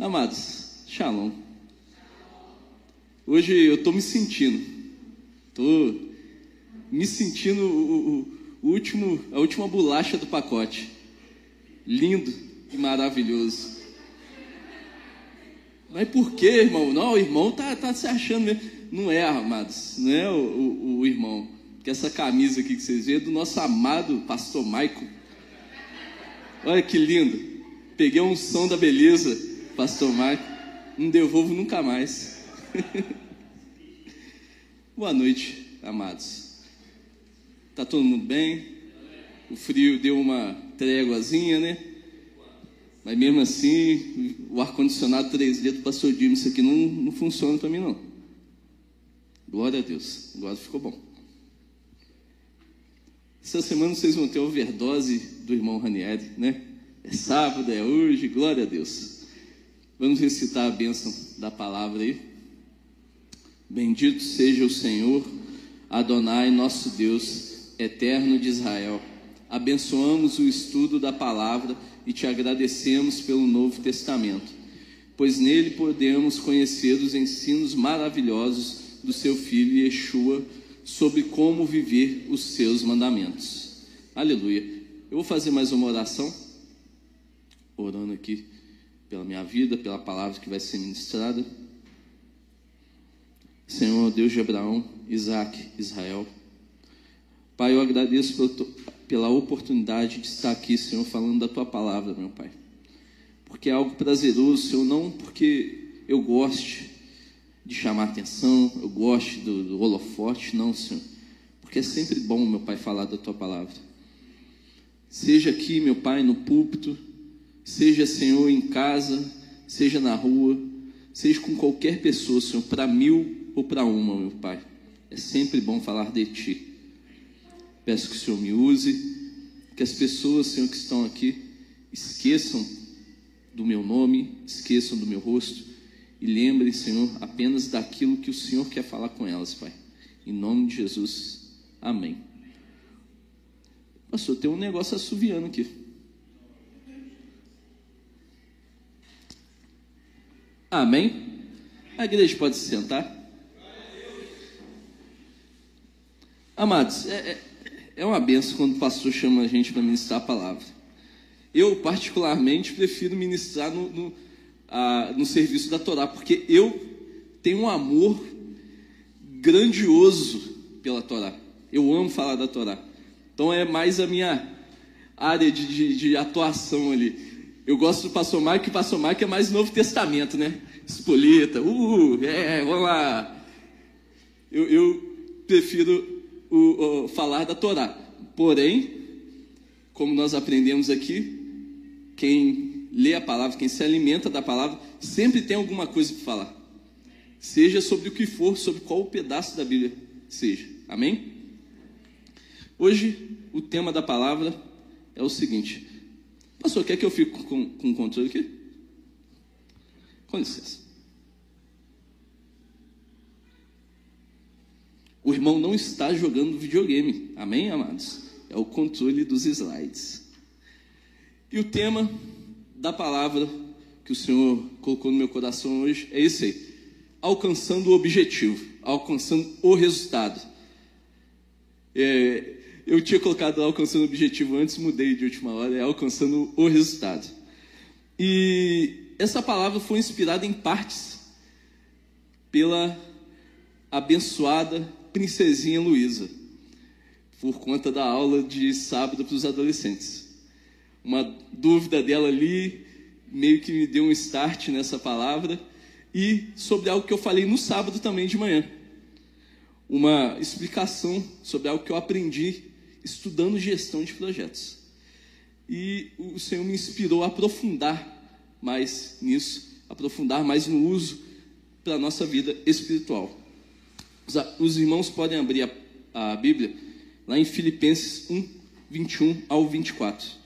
Amados, shalom. Hoje eu estou me sentindo, estou me sentindo o, o, o, último, a última bolacha do pacote. Lindo e maravilhoso. Mas por que, irmão? Não, o irmão tá, tá se achando mesmo. Não é, amados, não é o, o, o irmão. Porque essa camisa aqui que vocês veem é do nosso amado pastor Maico. Olha que lindo. Peguei um som da beleza, pastor Maico. Não devolvo nunca mais. Boa noite, amados. Tá todo mundo bem? O frio deu uma tréguazinha, né? Mas mesmo assim, o ar-condicionado 3D do pastor Dimo, isso aqui não, não funciona para mim, não. Glória a Deus. Agora ficou bom. Essa semana vocês vão ter overdose do irmão Ranieri, né? É sábado, é hoje, glória a Deus. Vamos recitar a bênção da palavra aí. Bendito seja o Senhor, Adonai, nosso Deus, eterno de Israel. Abençoamos o estudo da palavra e te agradecemos pelo Novo Testamento, pois nele podemos conhecer os ensinos maravilhosos do seu filho Yeshua sobre como viver os seus mandamentos. Aleluia. Eu vou fazer mais uma oração, orando aqui pela minha vida, pela palavra que vai ser ministrada. Senhor, Deus de Abraão, Isaac, Israel. Pai, eu agradeço pela oportunidade de estar aqui, Senhor, falando da tua palavra, meu Pai. Porque é algo prazeroso, Senhor, não porque eu goste, de chamar atenção, eu gosto do, do holofote, não, Senhor. Porque é sempre bom, meu Pai, falar da tua palavra. Seja aqui, meu Pai, no púlpito, seja, Senhor, em casa, seja na rua, seja com qualquer pessoa, Senhor, para mil ou para uma, meu Pai. É sempre bom falar de Ti. Peço que o Senhor me use, que as pessoas, Senhor, que estão aqui, esqueçam do meu nome, esqueçam do meu rosto e lembre, Senhor, apenas daquilo que o Senhor quer falar com elas, Pai. Em nome de Jesus. Amém. Pastor, tem um negócio assoviando aqui. Amém? A igreja pode se sentar. Amados, é, é, é uma benção quando o pastor chama a gente para ministrar a palavra. Eu, particularmente, prefiro ministrar no, no ah, no serviço da Torá, porque eu tenho um amor grandioso pela Torá. Eu amo falar da Torá. Então é mais a minha área de, de, de atuação ali. Eu gosto do pastor Marco, que o pastor Marco é mais Novo Testamento, né? Espolita, uh, é, vamos lá. Eu, eu prefiro o, o, falar da Torá. Porém, como nós aprendemos aqui, quem lê a palavra, quem se alimenta da palavra, sempre tem alguma coisa para falar. Seja sobre o que for, sobre qual pedaço da Bíblia seja. Amém? Hoje, o tema da palavra é o seguinte. Pastor, quer que eu fique com, com o controle aqui? Com licença. O irmão não está jogando videogame. Amém, amados? É o controle dos slides. E o tema da palavra que o Senhor colocou no meu coração hoje é esse aí: alcançando o objetivo, alcançando o resultado. É, eu tinha colocado alcançando o objetivo antes, mudei de última hora, é alcançando o resultado. E essa palavra foi inspirada em partes pela abençoada princesinha Luísa, por conta da aula de sábado para os adolescentes uma dúvida dela ali, meio que me deu um start nessa palavra, e sobre algo que eu falei no sábado também de manhã. Uma explicação sobre algo que eu aprendi estudando gestão de projetos. E o Senhor me inspirou a aprofundar mais nisso, aprofundar mais no uso para a nossa vida espiritual. Os, os irmãos podem abrir a, a Bíblia lá em Filipenses 1, 21 ao 24.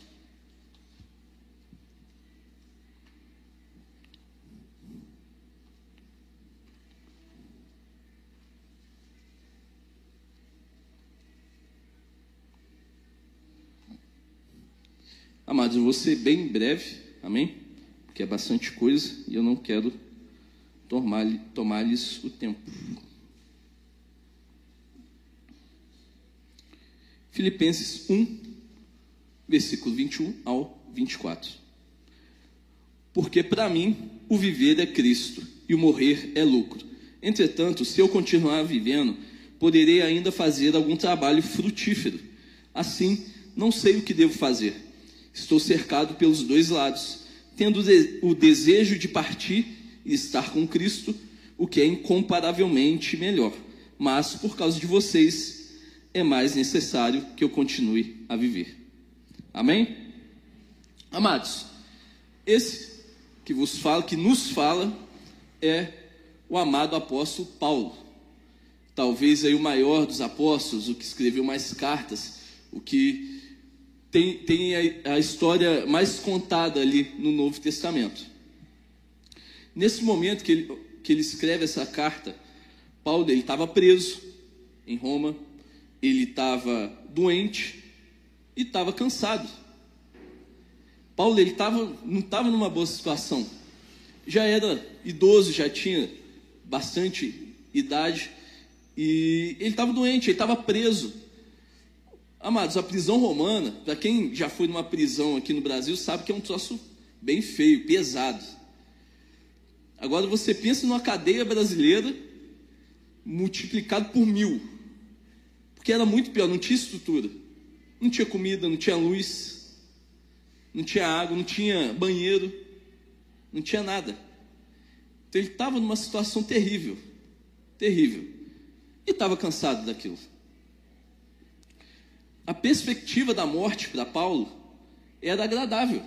Amados, eu vou ser bem breve, amém? porque é bastante coisa e eu não quero tomar-lhes tomar o tempo. Filipenses 1, versículo 21 ao 24. Porque para mim o viver é Cristo e o morrer é lucro. Entretanto, se eu continuar vivendo, poderei ainda fazer algum trabalho frutífero. Assim, não sei o que devo fazer. Estou cercado pelos dois lados, tendo o desejo de partir e estar com Cristo, o que é incomparavelmente melhor. Mas, por causa de vocês, é mais necessário que eu continue a viver. Amém? Amados, esse que vos fala, que nos fala, é o amado apóstolo Paulo. Talvez aí o maior dos apóstolos, o que escreveu mais cartas, o que tem, tem a, a história mais contada ali no Novo Testamento. Nesse momento que ele, que ele escreve essa carta, Paulo estava preso em Roma, ele estava doente e estava cansado. Paulo ele tava, não estava numa boa situação. Já era idoso, já tinha bastante idade e ele estava doente, ele estava preso. Amados, a prisão romana, para quem já foi numa prisão aqui no Brasil, sabe que é um troço bem feio, pesado. Agora você pensa numa cadeia brasileira multiplicado por mil, porque era muito pior, não tinha estrutura, não tinha comida, não tinha luz, não tinha água, não tinha banheiro, não tinha nada. Então ele estava numa situação terrível, terrível, e estava cansado daquilo. A perspectiva da morte para Paulo era agradável.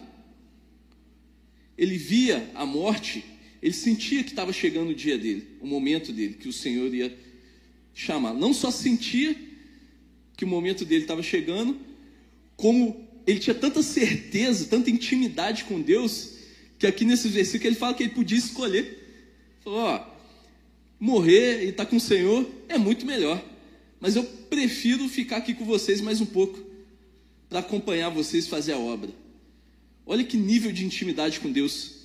Ele via a morte ele sentia que estava chegando o dia dele, o momento dele, que o Senhor ia chamar. Não só sentia que o momento dele estava chegando, como ele tinha tanta certeza, tanta intimidade com Deus, que aqui nesse versículo ele fala que ele podia escolher. Falou, ó, morrer e estar tá com o Senhor é muito melhor. Mas eu prefiro ficar aqui com vocês mais um pouco, para acompanhar vocês fazer a obra. Olha que nível de intimidade com Deus.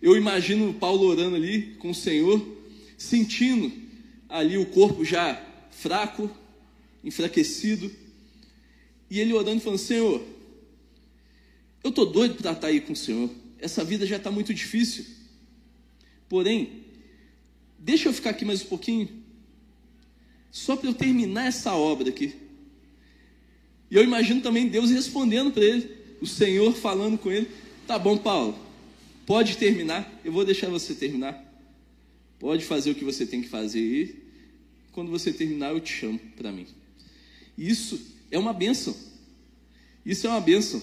Eu imagino Paulo orando ali com o Senhor, sentindo ali o corpo já fraco, enfraquecido, e ele orando falando: Senhor, eu estou doido para estar aí com o Senhor, essa vida já está muito difícil, porém, deixa eu ficar aqui mais um pouquinho, só para eu terminar essa obra aqui. E eu imagino também Deus respondendo para ele, o Senhor falando com ele: Tá bom, Paulo, Pode terminar, eu vou deixar você terminar. Pode fazer o que você tem que fazer e quando você terminar eu te chamo para mim. Isso é uma benção. Isso é uma benção.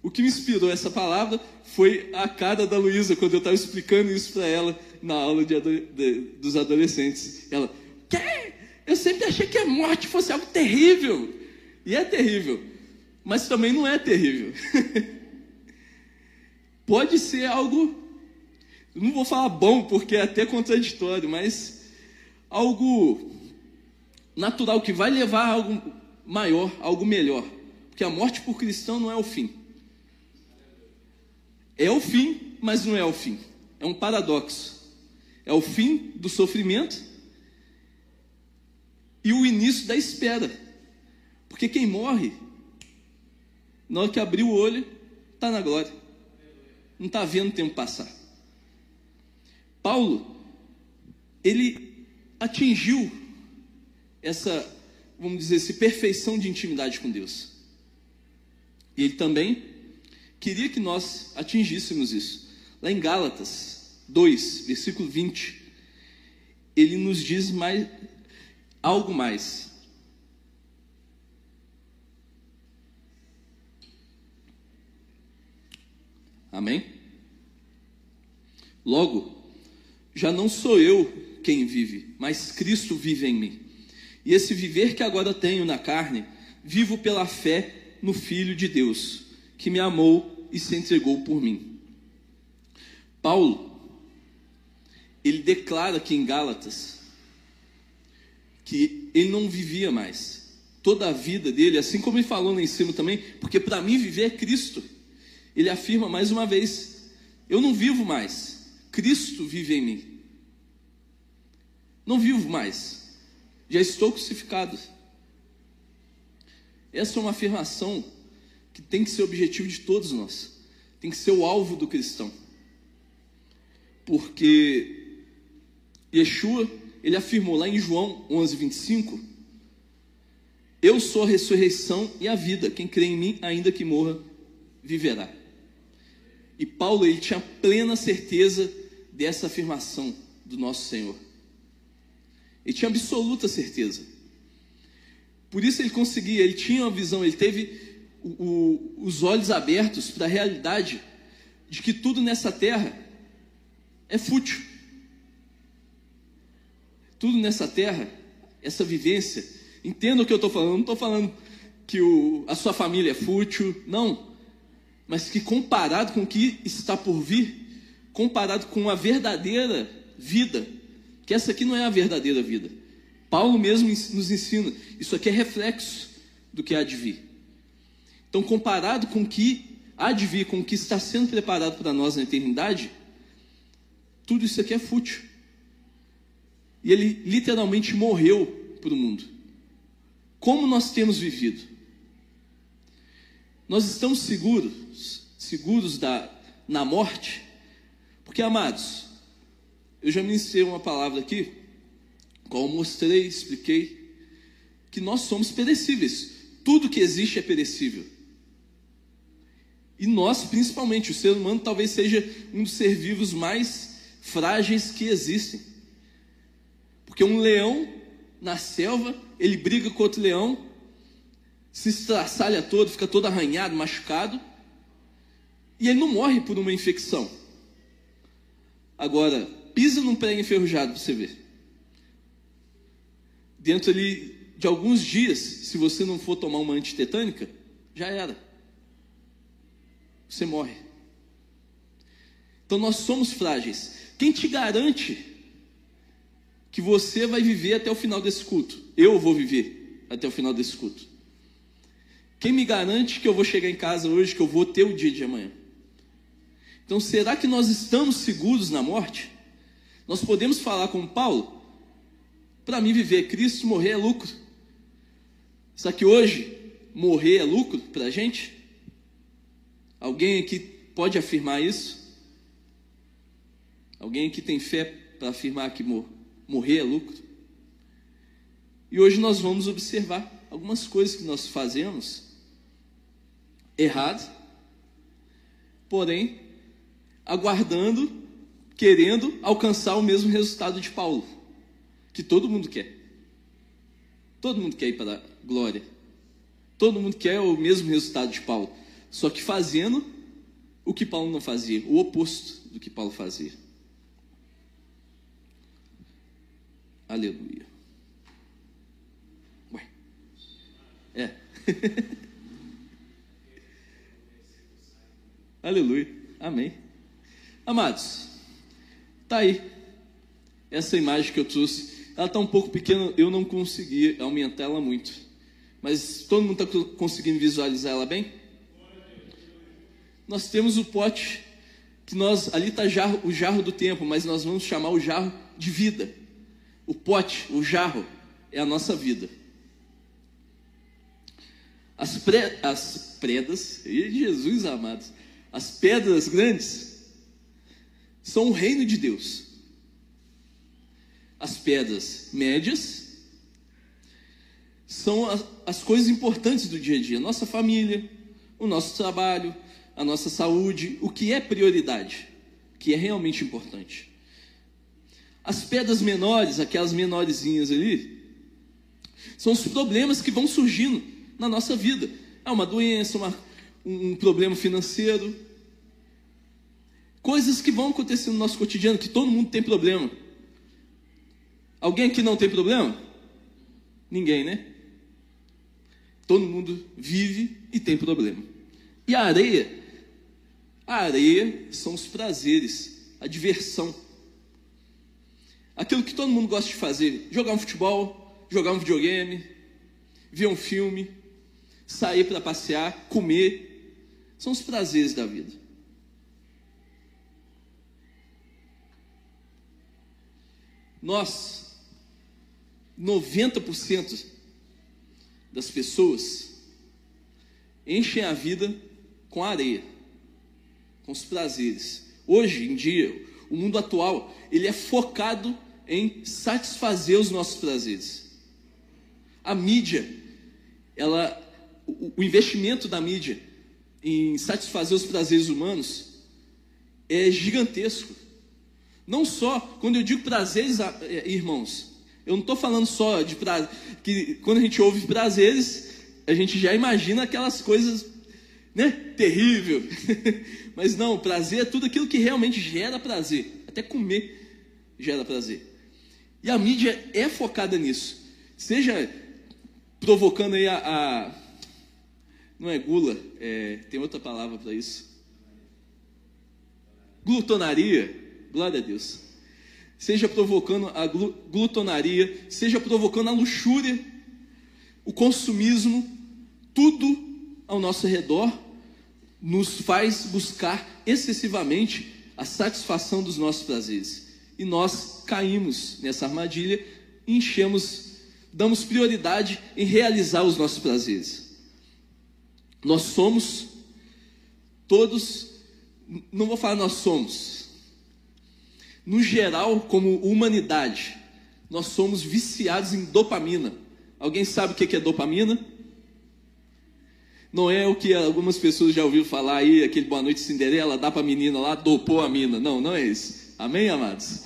O que me inspirou essa palavra foi a cara da Luísa quando eu estava explicando isso para ela na aula de, de, dos adolescentes. Ela, que? Eu sempre achei que a morte fosse algo terrível. E é terrível, mas também não é terrível. pode ser algo, não vou falar bom, porque é até contraditório, mas algo natural que vai levar a algo maior, algo melhor. Porque a morte por cristão não é o fim. É o fim, mas não é o fim. É um paradoxo. É o fim do sofrimento e o início da espera. Porque quem morre, na hora que abrir o olho, está na glória não está vendo o tempo passar. Paulo, ele atingiu essa, vamos dizer assim, perfeição de intimidade com Deus. E ele também queria que nós atingíssemos isso. Lá em Gálatas 2, versículo 20, ele nos diz mais algo mais. Amém? Logo, já não sou eu quem vive, mas Cristo vive em mim. E esse viver que agora tenho na carne, vivo pela fé no Filho de Deus, que me amou e se entregou por mim. Paulo, ele declara aqui em Gálatas que ele não vivia mais. Toda a vida dele, assim como ele falou lá em cima também, porque para mim viver é Cristo ele afirma mais uma vez Eu não vivo mais, Cristo vive em mim. Não vivo mais, já estou crucificado. Essa é uma afirmação que tem que ser objetivo de todos nós, tem que ser o alvo do cristão. Porque Yeshua, ele afirmou lá em João 11, 25: Eu sou a ressurreição e a vida, quem crê em mim, ainda que morra, viverá. E Paulo, ele tinha plena certeza dessa afirmação do nosso Senhor. Ele tinha absoluta certeza. Por isso ele conseguia, ele tinha uma visão, ele teve o, o, os olhos abertos para a realidade de que tudo nessa terra é fútil. Tudo nessa terra, essa vivência, entenda o que eu estou falando, não estou falando que o, a sua família é fútil, não, mas que comparado com o que está por vir, comparado com a verdadeira vida, que essa aqui não é a verdadeira vida. Paulo mesmo nos ensina, isso aqui é reflexo do que há de vir. Então, comparado com o que há de vir, com o que está sendo preparado para nós na eternidade, tudo isso aqui é fútil. E ele literalmente morreu para o mundo. Como nós temos vivido? Nós estamos seguros, seguros da, na morte? Porque, amados, eu já ministrei uma palavra aqui qual mostrei, expliquei, que nós somos perecíveis. Tudo que existe é perecível. E nós, principalmente, o ser humano talvez seja um dos seres vivos mais frágeis que existem. Porque um leão na selva, ele briga com outro leão, se estraçalha todo, fica todo arranhado, machucado, e ele não morre por uma infecção. Agora, pisa num prego enferrujado você ver dentro ali de alguns dias, se você não for tomar uma antitetânica, já era. Você morre. Então nós somos frágeis. Quem te garante que você vai viver até o final desse culto? Eu vou viver até o final desse culto. Quem me garante que eu vou chegar em casa hoje, que eu vou ter o dia de amanhã? Então, será que nós estamos seguros na morte? Nós podemos falar com Paulo? Para mim, viver Cristo, morrer é lucro. Só que hoje, morrer é lucro para a gente? Alguém aqui pode afirmar isso? Alguém aqui tem fé para afirmar que morrer é lucro? E hoje nós vamos observar algumas coisas que nós fazemos errado, porém, aguardando, querendo alcançar o mesmo resultado de Paulo que todo mundo quer. Todo mundo quer ir para a glória. Todo mundo quer o mesmo resultado de Paulo, só que fazendo o que Paulo não fazia, o oposto do que Paulo fazia. Aleluia. Ué. É. Aleluia. Amém. Amados, tá aí. Essa imagem que eu trouxe ela está um pouco pequena, eu não consegui aumentar ela muito. Mas todo mundo está conseguindo visualizar ela bem? Nós temos o pote, que nós, ali está o jarro do tempo, mas nós vamos chamar o jarro de vida. O pote, o jarro, é a nossa vida. As, pre, as predas, Jesus amados, as pedras grandes são o reino de Deus as pedras médias são as, as coisas importantes do dia a dia, nossa família, o nosso trabalho, a nossa saúde, o que é prioridade, o que é realmente importante. As pedras menores, aquelas menorzinhas ali, são os problemas que vão surgindo na nossa vida. É uma doença, uma, um problema financeiro, coisas que vão acontecer no nosso cotidiano, que todo mundo tem problema. Alguém aqui não tem problema? Ninguém, né? Todo mundo vive e tem problema. E a areia? A areia são os prazeres, a diversão aquilo que todo mundo gosta de fazer: jogar um futebol, jogar um videogame, ver um filme, sair para passear, comer. São os prazeres da vida. Nós, 90% das pessoas enchem a vida com areia, com os prazeres. Hoje em dia, o mundo atual, ele é focado em satisfazer os nossos prazeres. A mídia, ela, o, o investimento da mídia em satisfazer os prazeres humanos é gigantesco. Não só, quando eu digo prazeres, é, irmãos, eu não estou falando só de prazer, que quando a gente ouve prazeres, a gente já imagina aquelas coisas, né, terrível. Mas não, prazer é tudo aquilo que realmente gera prazer. Até comer gera prazer. E a mídia é focada nisso. Seja provocando aí a, a não é gula, é, tem outra palavra para isso. Glutonaria, glória a Deus. Seja provocando a glutonaria, seja provocando a luxúria, o consumismo, tudo ao nosso redor nos faz buscar excessivamente a satisfação dos nossos prazeres. E nós caímos nessa armadilha enchemos, damos prioridade em realizar os nossos prazeres. Nós somos todos, não vou falar nós somos, no geral, como humanidade, nós somos viciados em dopamina. Alguém sabe o que é dopamina? Não é o que algumas pessoas já ouviram falar aí, aquele Boa Noite Cinderela, dá para a menina lá, dopou a mina. Não, não é isso. Amém, amados?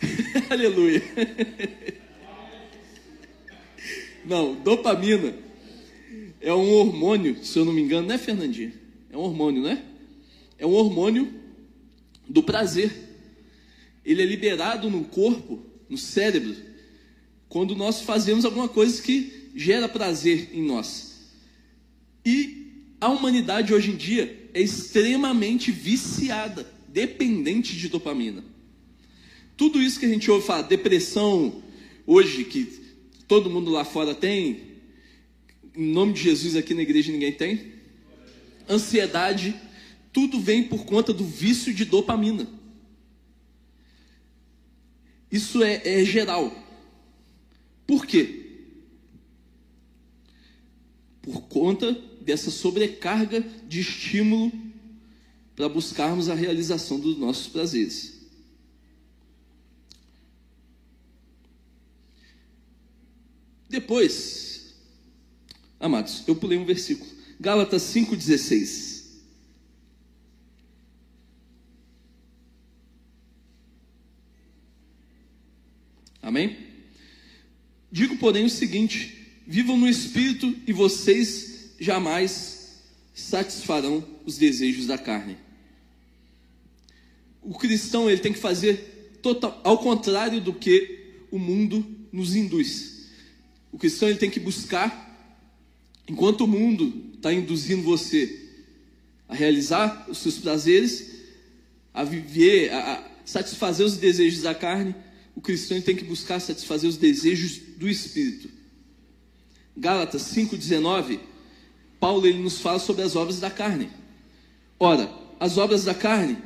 Aleluia. não, dopamina é um hormônio, se eu não me engano, não é Fernandinha? É um hormônio, não é? É um hormônio do prazer. Ele é liberado no corpo, no cérebro, quando nós fazemos alguma coisa que gera prazer em nós. E a humanidade hoje em dia é extremamente viciada, dependente de dopamina. Tudo isso que a gente ouve falar, depressão, hoje, que todo mundo lá fora tem, em nome de Jesus aqui na igreja ninguém tem. Ansiedade, tudo vem por conta do vício de dopamina. Isso é, é geral. Por quê? Por conta dessa sobrecarga de estímulo para buscarmos a realização dos nossos prazeres. Depois, Amados, eu pulei um versículo. Gálatas 5,16. Amém? Digo, porém, o seguinte: vivam no espírito e vocês jamais satisfarão os desejos da carne. O cristão ele tem que fazer total, ao contrário do que o mundo nos induz. O cristão ele tem que buscar Enquanto o mundo está induzindo você a realizar os seus prazeres, a viver, a, a satisfazer os desejos da carne, o cristão tem que buscar satisfazer os desejos do Espírito. Gálatas 5,19, Paulo ele nos fala sobre as obras da carne. Ora, as obras da carne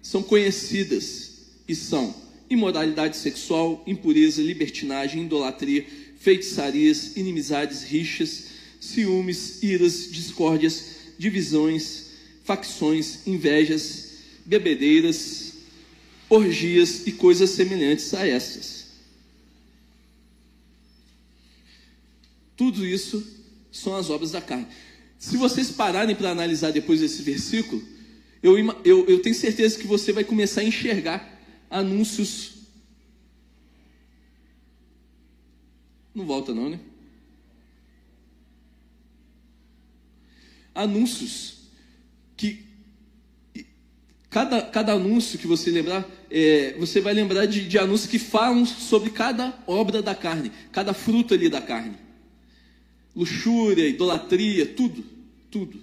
são conhecidas e são imoralidade sexual, impureza, libertinagem, idolatria, feitiçarias, inimizades, rixas, ciúmes, iras, discórdias, divisões, facções, invejas, bebedeiras, orgias e coisas semelhantes a essas. Tudo isso são as obras da carne. Se vocês pararem para analisar depois desse versículo, eu, eu, eu tenho certeza que você vai começar a enxergar anúncios. Não volta, não, né? anúncios que cada, cada anúncio que você lembrar, é, você vai lembrar de, de anúncios que falam sobre cada obra da carne, cada fruto ali da carne. Luxúria, idolatria, tudo, tudo.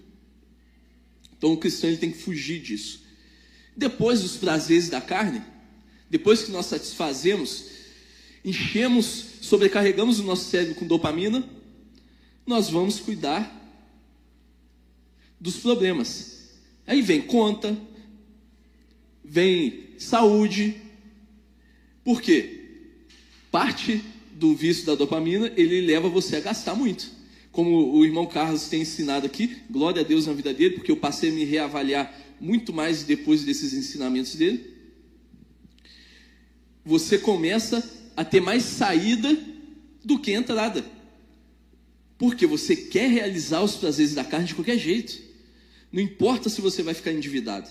Então o cristão tem que fugir disso. Depois dos prazeres da carne, depois que nós satisfazemos, enchemos, sobrecarregamos o nosso cérebro com dopamina, nós vamos cuidar dos problemas. Aí vem conta, vem saúde. Por quê? Parte do vício da dopamina, ele leva você a gastar muito. Como o irmão Carlos tem ensinado aqui, glória a Deus na vida dele, porque eu passei a me reavaliar muito mais depois desses ensinamentos dele. Você começa a ter mais saída do que entrada. Porque você quer realizar os prazeres da carne de qualquer jeito. Não importa se você vai ficar endividado.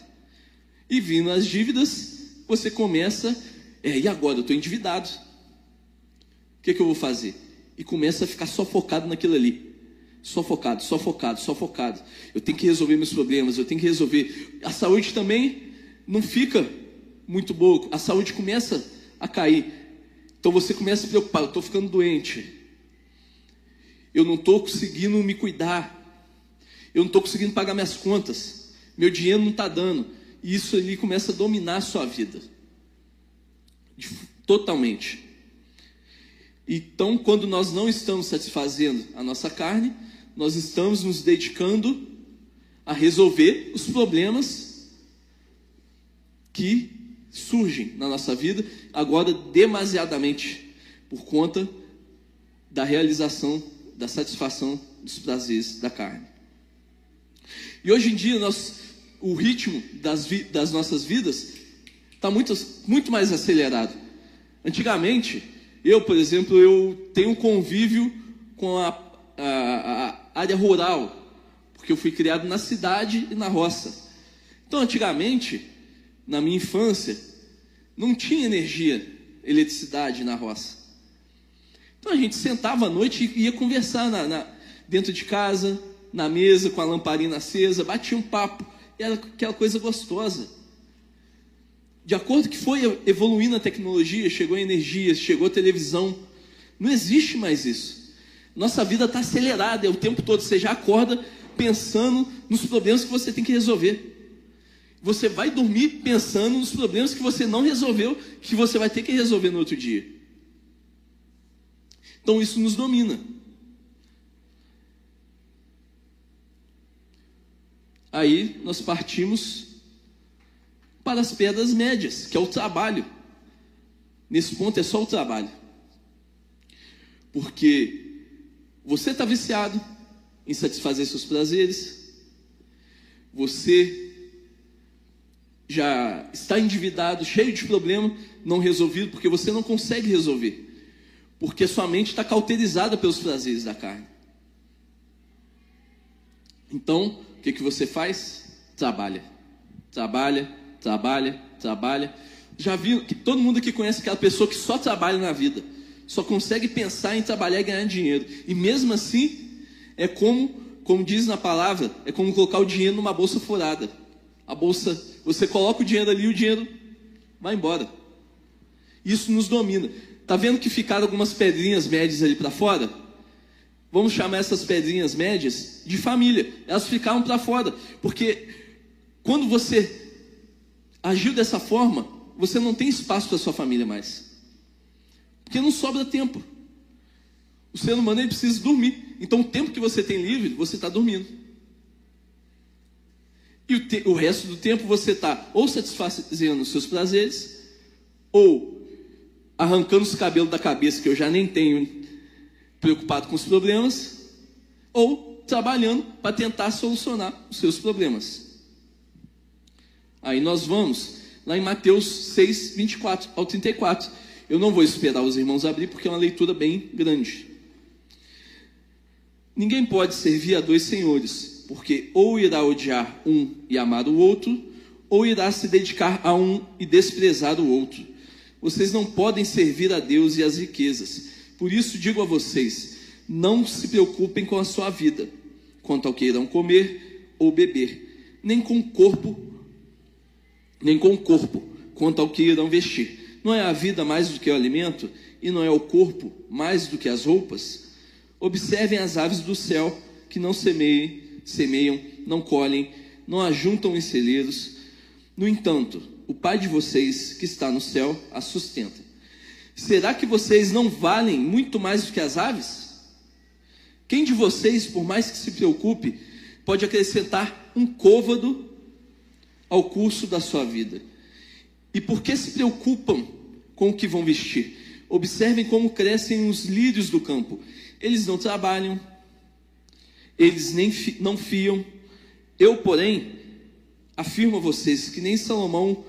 E vindo as dívidas, você começa, é, e agora? Eu estou endividado. O que, que eu vou fazer? E começa a ficar só focado naquilo ali. Só focado, só focado, só focado. Eu tenho que resolver meus problemas, eu tenho que resolver. A saúde também não fica muito boa. A saúde começa a cair. Então você começa a se preocupar, eu estou ficando doente. Eu não estou conseguindo me cuidar. Eu não estou conseguindo pagar minhas contas. Meu dinheiro não está dando. E isso ali começa a dominar a sua vida. Totalmente. Então, quando nós não estamos satisfazendo a nossa carne, nós estamos nos dedicando a resolver os problemas que surgem na nossa vida, agora demasiadamente, por conta da realização, da satisfação dos prazeres da carne. E hoje em dia, nós, o ritmo das, vi, das nossas vidas está muito, muito mais acelerado. Antigamente, eu, por exemplo, eu tenho um convívio com a, a, a área rural, porque eu fui criado na cidade e na roça. Então, antigamente, na minha infância, não tinha energia, eletricidade na roça. Então a gente sentava à noite e ia conversar na, na, dentro de casa, na mesa, com a lamparina acesa, batia um papo, e era aquela coisa gostosa. De acordo que foi evoluindo a tecnologia, chegou a energia, chegou a televisão, não existe mais isso. Nossa vida está acelerada, é o tempo todo. Você já acorda pensando nos problemas que você tem que resolver. Você vai dormir pensando nos problemas que você não resolveu, que você vai ter que resolver no outro dia. Então isso nos domina. Aí nós partimos para as pedras médias, que é o trabalho. Nesse ponto é só o trabalho. Porque você está viciado em satisfazer seus prazeres, você já está endividado, cheio de problema, não resolvido, porque você não consegue resolver. Porque sua mente está cauterizada pelos prazeres da carne. Então, o que, que você faz? Trabalha. Trabalha, trabalha, trabalha. Já viu que todo mundo aqui conhece aquela pessoa que só trabalha na vida, só consegue pensar em trabalhar e ganhar dinheiro. E mesmo assim, é como, como diz na palavra, é como colocar o dinheiro numa bolsa furada. A bolsa, você coloca o dinheiro ali e o dinheiro vai embora. Isso nos domina. Tá vendo que ficaram algumas pedrinhas médias ali para fora? Vamos chamar essas pedrinhas médias de família. Elas ficaram para fora, porque quando você agiu dessa forma, você não tem espaço para sua família mais. Porque não sobra tempo. O ser humano ele precisa dormir. Então, o tempo que você tem livre, você está dormindo. E o, o resto do tempo você está ou satisfazendo os seus prazeres, ou arrancando os cabelos da cabeça, que eu já nem tenho, preocupado com os problemas, ou trabalhando para tentar solucionar os seus problemas. Aí nós vamos lá em Mateus 6, 24 ao 34. Eu não vou esperar os irmãos abrir, porque é uma leitura bem grande. Ninguém pode servir a dois senhores porque ou irá odiar um e amar o outro, ou irá se dedicar a um e desprezar o outro. Vocês não podem servir a Deus e as riquezas. Por isso digo a vocês: não se preocupem com a sua vida, quanto ao que irão comer ou beber, nem com o corpo, nem com o corpo, quanto ao que irão vestir. Não é a vida mais do que o alimento, e não é o corpo mais do que as roupas? Observem as aves do céu, que não semeiam, semeiam, não colhem, não ajuntam em celeiros. No entanto, o Pai de vocês que está no céu as sustenta. Será que vocês não valem muito mais do que as aves? Quem de vocês, por mais que se preocupe, pode acrescentar um côvado ao curso da sua vida? E por que se preocupam com o que vão vestir? Observem como crescem os lírios do campo. Eles não trabalham, eles nem fi, não fiam. Eu, porém, afirmo a vocês que nem Salomão,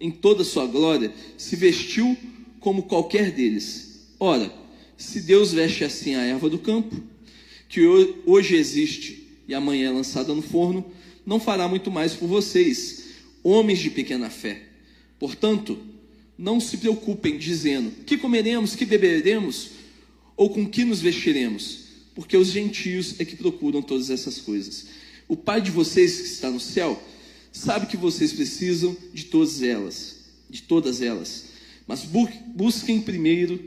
em toda a sua glória, se vestiu como qualquer deles. Ora, se Deus veste assim a erva do campo, que hoje existe e amanhã é lançada no forno, não fará muito mais por vocês, homens de pequena fé. Portanto, não se preocupem dizendo: que comeremos, que beberemos, ou com que nos vestiremos, porque os gentios é que procuram todas essas coisas. O Pai de vocês que está no céu sabe que vocês precisam de todas elas, de todas elas. Mas busquem primeiro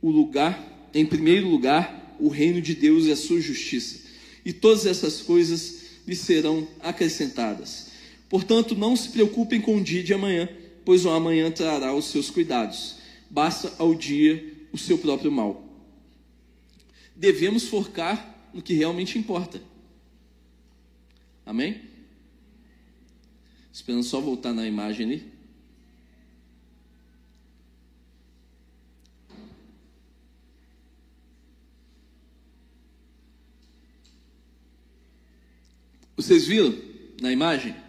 o lugar, em primeiro lugar, o reino de Deus e a sua justiça. E todas essas coisas lhes serão acrescentadas. Portanto, não se preocupem com o dia de amanhã, pois o amanhã trará os seus cuidados. Basta ao dia o seu próprio mal. Devemos focar no que realmente importa. Amém? Esperando só voltar na imagem ali. Vocês viram na imagem?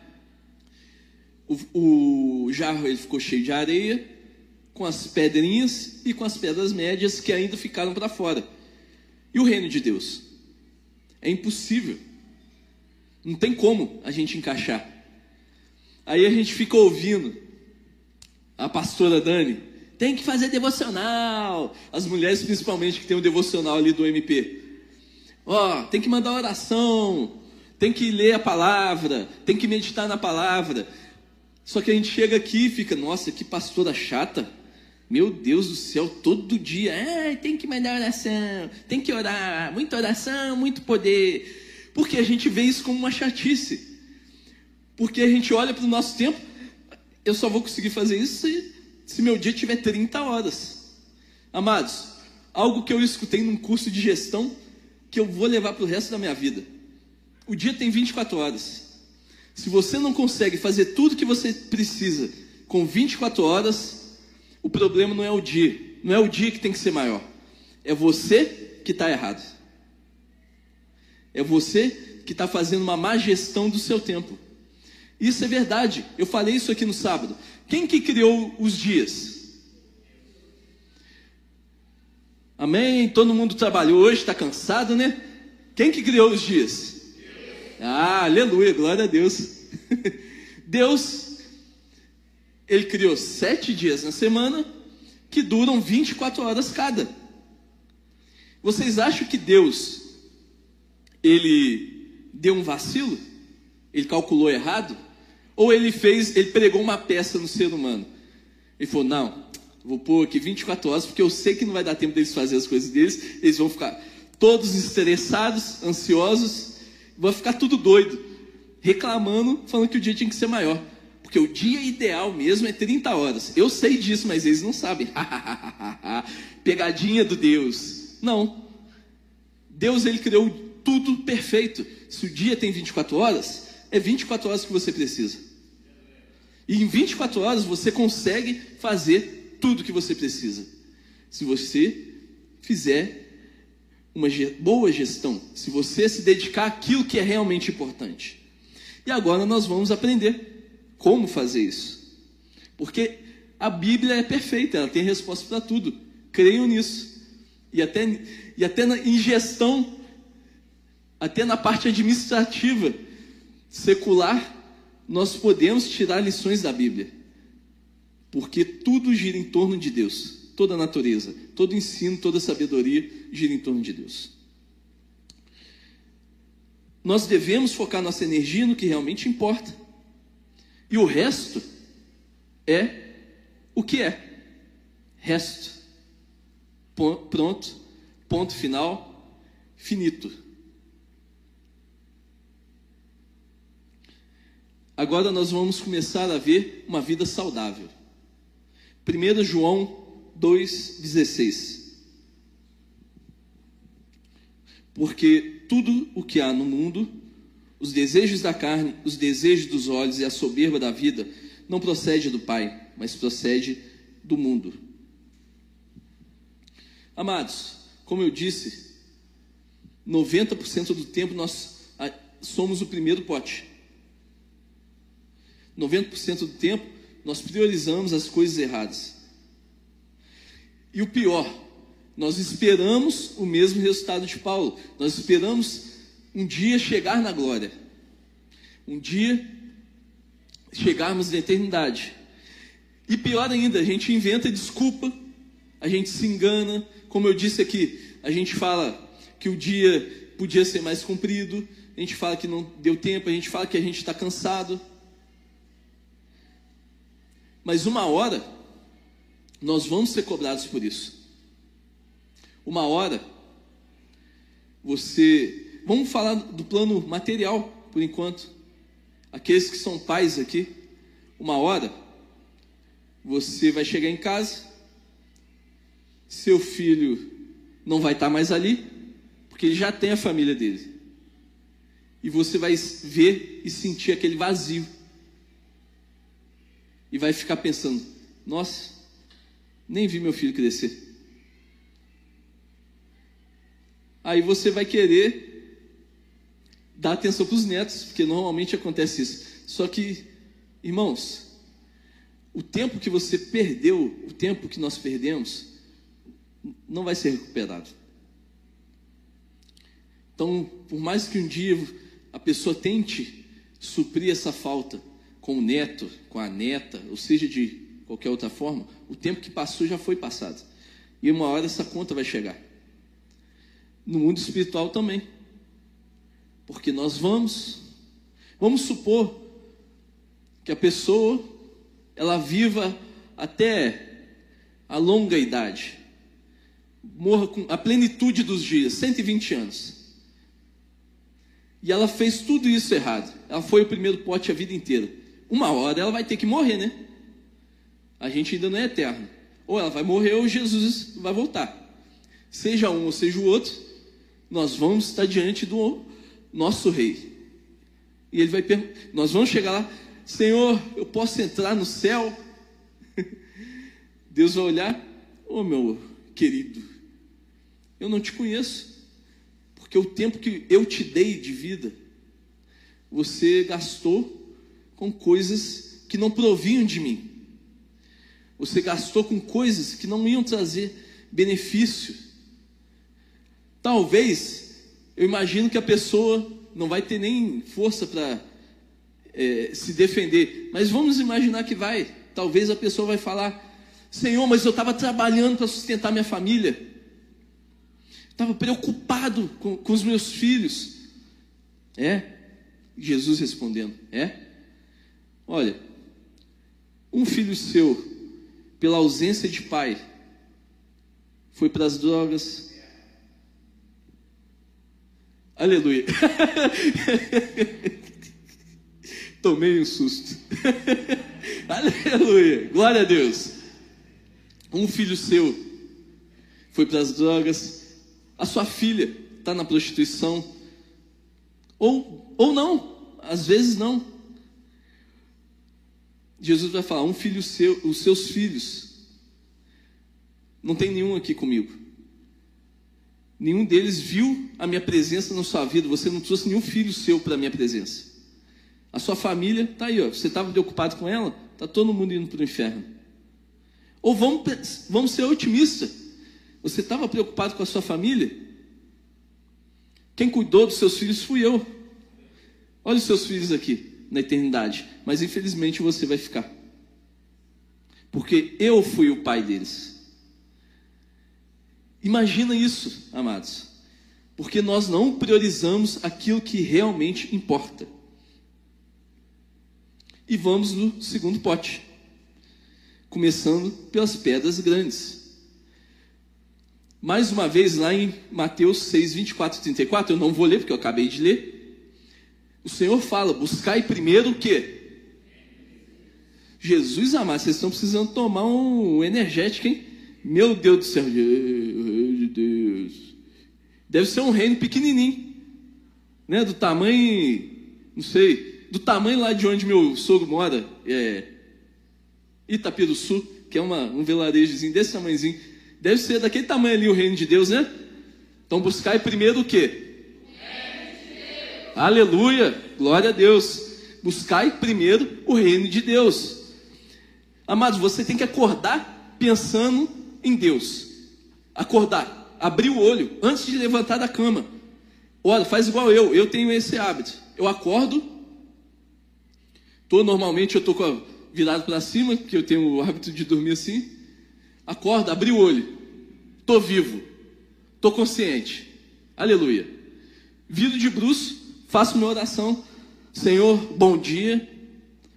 O, o jarro ele ficou cheio de areia, com as pedrinhas e com as pedras médias que ainda ficaram para fora. E o reino de Deus? É impossível. Não tem como a gente encaixar. Aí a gente fica ouvindo a pastora Dani, tem que fazer devocional. As mulheres, principalmente, que tem um devocional ali do MP. Ó, oh, tem que mandar oração, tem que ler a palavra, tem que meditar na palavra. Só que a gente chega aqui e fica, nossa, que pastora chata. Meu Deus do céu, todo dia, é, tem que mandar oração, tem que orar, muita oração, muito poder. Porque a gente vê isso como uma chatice. Porque a gente olha para o nosso tempo, eu só vou conseguir fazer isso se, se meu dia tiver 30 horas. Amados, algo que eu escutei num curso de gestão que eu vou levar para o resto da minha vida. O dia tem 24 horas. Se você não consegue fazer tudo que você precisa com 24 horas, o problema não é o dia. Não é o dia que tem que ser maior. É você que está errado. É você que está fazendo uma má gestão do seu tempo. Isso é verdade. Eu falei isso aqui no sábado. Quem que criou os dias? Amém? Todo mundo trabalhou hoje, está cansado, né? Quem que criou os dias? Ah, aleluia, glória a Deus. Deus, Ele criou sete dias na semana que duram 24 horas cada. Vocês acham que Deus, Ele deu um vacilo? Ele calculou errado? Ou ele fez, ele pregou uma peça no ser humano? Ele falou: não, vou pôr aqui 24 horas, porque eu sei que não vai dar tempo deles fazer as coisas deles, eles vão ficar todos estressados, ansiosos, vai ficar tudo doido, reclamando, falando que o dia tinha que ser maior. Porque o dia ideal mesmo é 30 horas. Eu sei disso, mas eles não sabem. Pegadinha do Deus. Não. Deus ele criou tudo perfeito. Se o dia tem 24 horas, é 24 horas que você precisa. E em 24 horas você consegue fazer tudo que você precisa. Se você fizer uma boa gestão, se você se dedicar àquilo que é realmente importante. E agora nós vamos aprender como fazer isso. Porque a Bíblia é perfeita, ela tem resposta para tudo. Creiam nisso. E até, e até na, em gestão, até na parte administrativa, secular, nós podemos tirar lições da Bíblia. Porque tudo gira em torno de Deus toda a natureza, todo ensino, toda sabedoria gira em torno de Deus. Nós devemos focar nossa energia no que realmente importa. E o resto é o que é. Resto. Pronto. Ponto final. Finito. Agora nós vamos começar a ver uma vida saudável. 1 João 2,16. Porque tudo o que há no mundo, os desejos da carne, os desejos dos olhos e a soberba da vida, não procede do Pai, mas procede do mundo. Amados, como eu disse, 90% do tempo nós ah, somos o primeiro pote. 90% do tempo nós priorizamos as coisas erradas. E o pior, nós esperamos o mesmo resultado de Paulo. Nós esperamos um dia chegar na glória. Um dia chegarmos na eternidade. E pior ainda, a gente inventa desculpa, a gente se engana. Como eu disse aqui, a gente fala que o dia podia ser mais comprido, a gente fala que não deu tempo, a gente fala que a gente está cansado. Mas uma hora, nós vamos ser cobrados por isso. Uma hora, você. Vamos falar do plano material, por enquanto. Aqueles que são pais aqui, uma hora, você vai chegar em casa, seu filho não vai estar mais ali, porque ele já tem a família dele. E você vai ver e sentir aquele vazio. E vai ficar pensando: nossa, nem vi meu filho crescer. aí você vai querer dar atenção para os netos, porque normalmente acontece isso. Só que, irmãos, o tempo que você perdeu, o tempo que nós perdemos, não vai ser recuperado. Então, por mais que um dia a pessoa tente suprir essa falta com o neto, com a neta, ou seja, de qualquer outra forma, o tempo que passou já foi passado. E uma hora essa conta vai chegar no mundo espiritual também. Porque nós vamos, vamos supor que a pessoa ela viva até a longa idade, morra com a plenitude dos dias, 120 anos. E ela fez tudo isso errado. Ela foi o primeiro pote a vida inteira. Uma hora ela vai ter que morrer, né? A gente ainda não é eterno. Ou ela vai morrer ou Jesus vai voltar. Seja um ou seja o outro, nós vamos estar diante do nosso rei. E ele vai nós vamos chegar lá, Senhor, eu posso entrar no céu? Deus vai olhar, ô oh, meu querido, eu não te conheço, porque o tempo que eu te dei de vida, você gastou com coisas que não provinham de mim. Você gastou com coisas que não iam trazer benefício. Talvez, eu imagino que a pessoa não vai ter nem força para é, se defender, mas vamos imaginar que vai. Talvez a pessoa vai falar: Senhor, mas eu estava trabalhando para sustentar minha família, estava preocupado com, com os meus filhos. É? Jesus respondendo: É? Olha, um filho seu, pela ausência de pai, foi para as drogas, Aleluia. Tomei um susto. Aleluia. Glória a Deus. Um filho seu foi para as drogas. A sua filha está na prostituição. Ou, ou não. Às vezes não. Jesus vai falar: um filho seu, os seus filhos. Não tem nenhum aqui comigo. Nenhum deles viu a minha presença na sua vida. Você não trouxe nenhum filho seu para a minha presença. A sua família está aí, ó. Você estava preocupado com ela? Está todo mundo indo para o inferno. Ou vamos, vamos ser otimistas. Você estava preocupado com a sua família? Quem cuidou dos seus filhos fui eu. Olha os seus filhos aqui na eternidade. Mas infelizmente você vai ficar. Porque eu fui o pai deles. Imagina isso, amados. Porque nós não priorizamos aquilo que realmente importa. E vamos no segundo pote. Começando pelas pedras grandes. Mais uma vez, lá em Mateus 6, 24 e 34, eu não vou ler porque eu acabei de ler. O Senhor fala: buscai primeiro o quê? Jesus amado, vocês estão precisando tomar um energético, hein? Meu Deus do céu, de Deus. Deve ser um reino pequenininho, né? Do tamanho, não sei, do tamanho lá de onde meu sogro mora, é Itapiruçu, que é uma, um vilarejozinho desse tamanhozinho. Deve ser daquele tamanho ali o reino de Deus, né? Então buscai primeiro o quê? Aleluia, glória a Deus. Buscai primeiro o reino de Deus. Amados, você tem que acordar pensando em Deus. Acordar, abrir o olho antes de levantar da cama. Olha, faz igual eu, eu tenho esse hábito. Eu acordo, tô normalmente eu tô virado para cima, porque eu tenho o hábito de dormir assim. Acordo, abri o olho. Tô vivo. Tô consciente. Aleluia. Viro de bruxo, faço minha oração. Senhor, bom dia.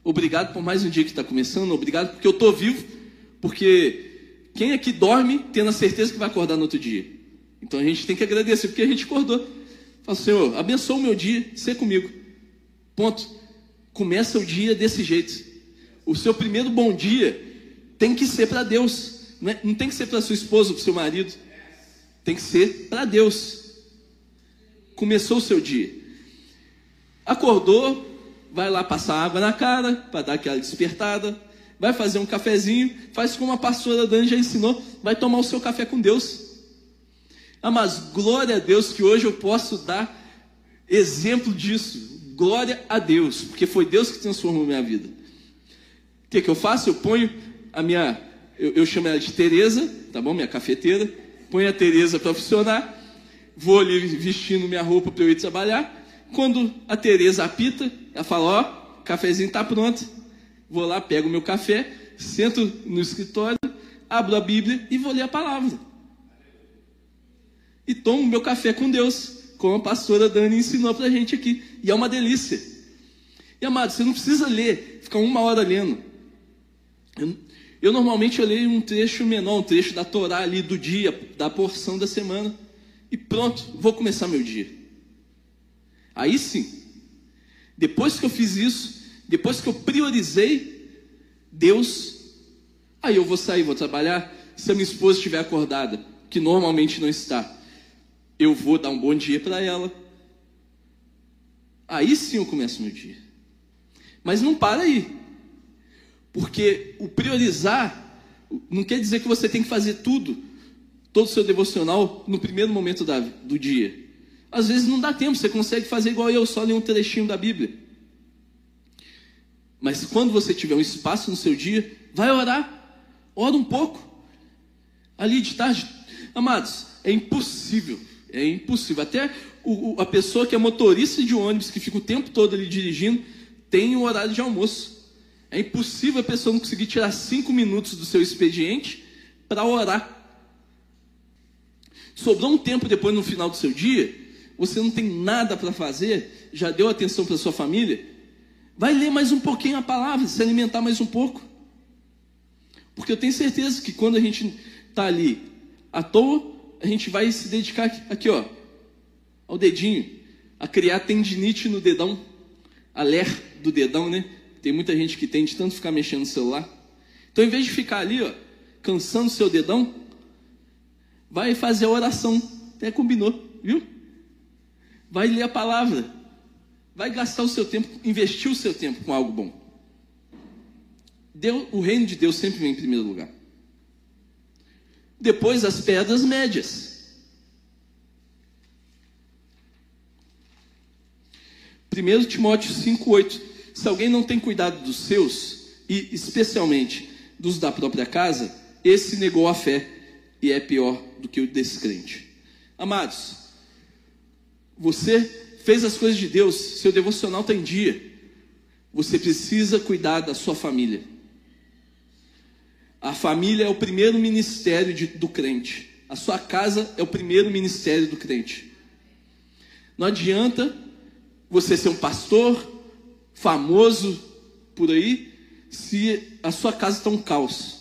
Obrigado por mais um dia que está começando. Obrigado porque eu estou vivo. Porque quem aqui dorme tendo a certeza que vai acordar no outro dia. Então a gente tem que agradecer porque a gente acordou. Fala, Senhor, abençoa o meu dia, ser comigo. Ponto. Começa o dia desse jeito. O seu primeiro bom dia tem que ser para Deus. Não, é, não tem que ser para sua esposa, para seu marido. Tem que ser para Deus. Começou o seu dia. Acordou, vai lá passar água na cara para dar aquela despertada. Vai fazer um cafezinho, faz como a pastora Dani já ensinou, vai tomar o seu café com Deus. Ah, mas glória a Deus que hoje eu posso dar exemplo disso. Glória a Deus, porque foi Deus que transformou minha vida. O que, que eu faço? Eu ponho a minha, eu, eu chamo ela de Tereza, tá bom? Minha cafeteira. Ponho a Tereza para funcionar. Vou ali vestindo minha roupa para eu ir trabalhar. Quando a Tereza apita, ela fala: Ó, o cafezinho está pronto. Vou lá, pego meu café, sento no escritório, abro a Bíblia e vou ler a palavra e tomo meu café com Deus, como a pastora Dani ensinou para a gente aqui. E é uma delícia. E amado, você não precisa ler, ficar uma hora lendo. Eu, eu normalmente eu leio um trecho menor, um trecho da Torá ali do dia, da porção da semana. E pronto, vou começar meu dia. Aí sim, depois que eu fiz isso, depois que eu priorizei Deus, aí eu vou sair, vou trabalhar. Se a minha esposa estiver acordada, que normalmente não está, eu vou dar um bom dia para ela. Aí sim eu começo meu dia. Mas não para aí. Porque o priorizar não quer dizer que você tem que fazer tudo, todo o seu devocional no primeiro momento da, do dia. Às vezes não dá tempo, você consegue fazer igual eu, só ler um trechinho da Bíblia. Mas quando você tiver um espaço no seu dia, vai orar. Ora um pouco. Ali de tarde. Amados, é impossível é impossível. Até o, a pessoa que é motorista de ônibus, que fica o tempo todo ali dirigindo, tem o horário de almoço. É impossível a pessoa não conseguir tirar cinco minutos do seu expediente para orar. Sobrou um tempo depois no final do seu dia, você não tem nada para fazer, já deu atenção para sua família, vai ler mais um pouquinho a palavra, se alimentar mais um pouco. Porque eu tenho certeza que quando a gente está ali à toa, a gente vai se dedicar aqui, ó, ao dedinho, a criar tendinite no dedão, a ler do dedão, né? Tem muita gente que tem de tanto ficar mexendo no celular. Então, em vez de ficar ali, ó, cansando seu dedão, vai fazer a oração. Até combinou, viu? Vai ler a palavra. Vai gastar o seu tempo, investir o seu tempo com algo bom. Deus, o reino de Deus sempre vem em primeiro lugar. Depois as pedras médias. 1 Timóteo 5,8. Se alguém não tem cuidado dos seus, e especialmente dos da própria casa, esse negou a fé e é pior do que o descrente. Amados, você fez as coisas de Deus, seu devocional está em dia. Você precisa cuidar da sua família. A família é o primeiro ministério de, do crente. A sua casa é o primeiro ministério do crente. Não adianta você ser um pastor famoso por aí se a sua casa está um caos.